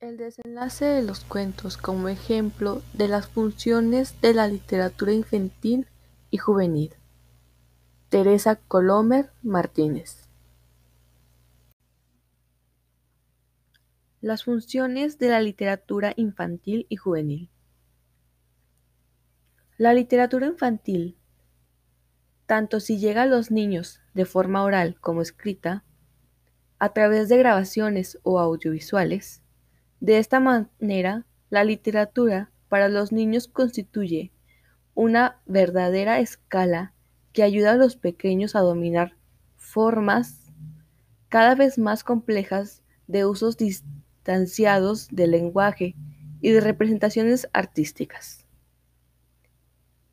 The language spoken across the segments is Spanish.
El desenlace de los cuentos como ejemplo de las funciones de la literatura infantil y juvenil. Teresa Colomer Martínez. Las funciones de la literatura infantil y juvenil. La literatura infantil, tanto si llega a los niños de forma oral como escrita, a través de grabaciones o audiovisuales, de esta manera la literatura para los niños constituye una verdadera escala que ayuda a los pequeños a dominar formas cada vez más complejas de usos distanciados del lenguaje y de representaciones artísticas.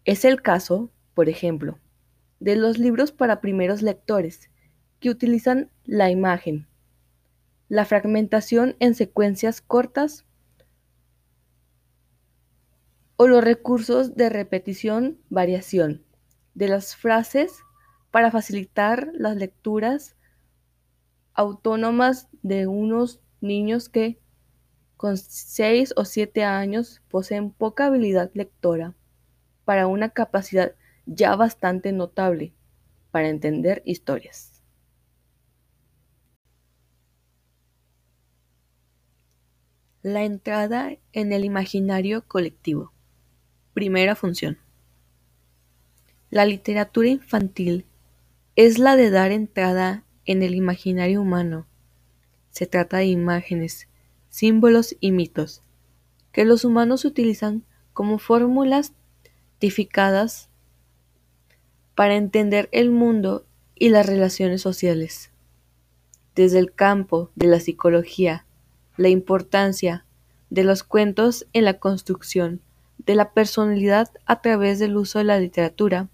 Es el caso, por ejemplo, de los libros para primeros lectores, que utilizan la imagen, la fragmentación en secuencias cortas o los recursos de repetición-variación de las frases para facilitar las lecturas autónomas de unos niños que, con 6 o 7 años, poseen poca habilidad lectora para una capacidad ya bastante notable para entender historias. La entrada en el imaginario colectivo. Primera función. La literatura infantil es la de dar entrada en el imaginario humano. Se trata de imágenes, símbolos y mitos que los humanos utilizan como fórmulas para entender el mundo y las relaciones sociales. Desde el campo de la psicología, la importancia de los cuentos en la construcción de la personalidad a través del uso de la literatura.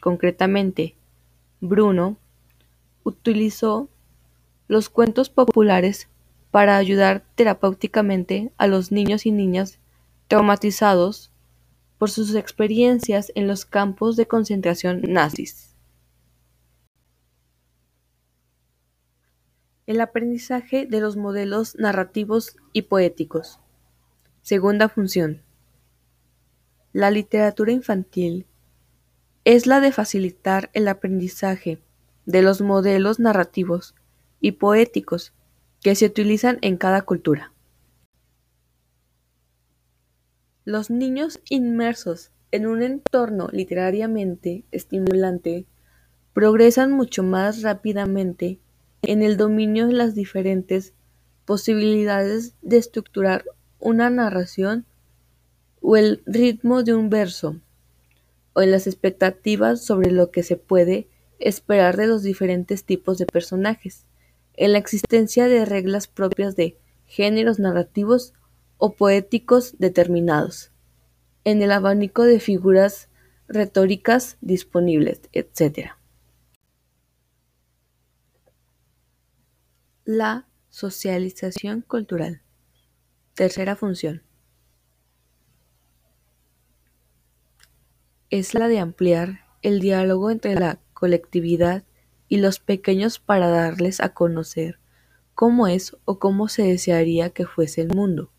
Concretamente, Bruno utilizó los cuentos populares para ayudar terapéuticamente a los niños y niñas traumatizados por sus experiencias en los campos de concentración nazis. El aprendizaje de los modelos narrativos y poéticos. Segunda función. La literatura infantil es la de facilitar el aprendizaje de los modelos narrativos y poéticos que se utilizan en cada cultura. Los niños inmersos en un entorno literariamente estimulante progresan mucho más rápidamente en el dominio de las diferentes posibilidades de estructurar una narración o el ritmo de un verso, o en las expectativas sobre lo que se puede esperar de los diferentes tipos de personajes, en la existencia de reglas propias de géneros narrativos o poéticos determinados, en el abanico de figuras retóricas disponibles, etc. La socialización cultural. Tercera función. Es la de ampliar el diálogo entre la colectividad y los pequeños para darles a conocer cómo es o cómo se desearía que fuese el mundo.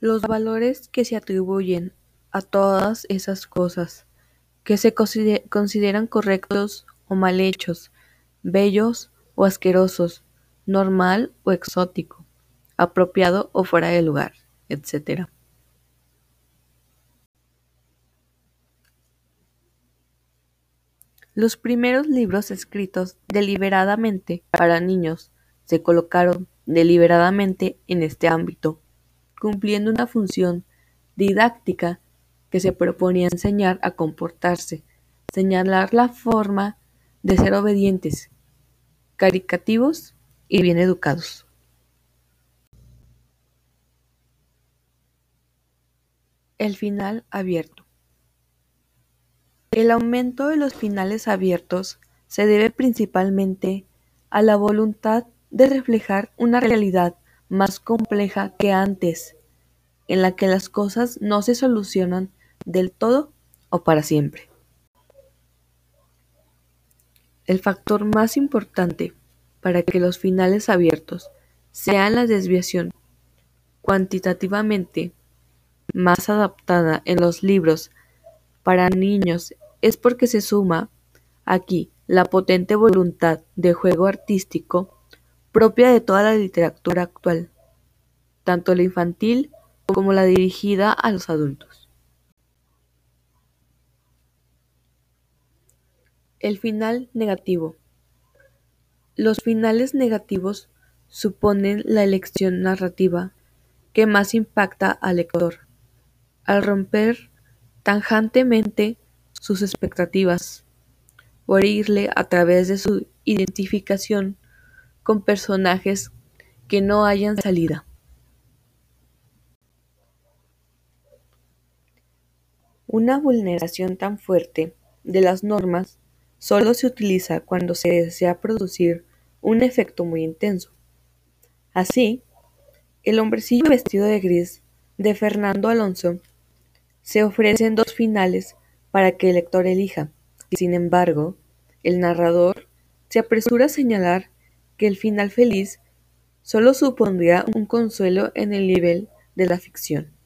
Los valores que se atribuyen a todas esas cosas que se consideran correctos o mal hechos, bellos o asquerosos, normal o exótico, apropiado o fuera de lugar, etc. Los primeros libros escritos deliberadamente para niños se colocaron deliberadamente en este ámbito cumpliendo una función didáctica que se proponía enseñar a comportarse, señalar la forma de ser obedientes, caricativos y bien educados. El final abierto. El aumento de los finales abiertos se debe principalmente a la voluntad de reflejar una realidad más compleja que antes, en la que las cosas no se solucionan del todo o para siempre. El factor más importante para que los finales abiertos sean la desviación cuantitativamente más adaptada en los libros para niños es porque se suma aquí la potente voluntad de juego artístico propia de toda la literatura actual, tanto la infantil como la dirigida a los adultos. El final negativo. Los finales negativos suponen la elección narrativa que más impacta al lector, al romper tajantemente sus expectativas, o herirle a través de su identificación con personajes que no hayan salida. Una vulneración tan fuerte de las normas solo se utiliza cuando se desea producir un efecto muy intenso. Así, el hombrecillo vestido de gris de Fernando Alonso se ofrecen dos finales para que el lector elija. Sin embargo, el narrador se apresura a señalar que el final feliz solo supondría un consuelo en el nivel de la ficción.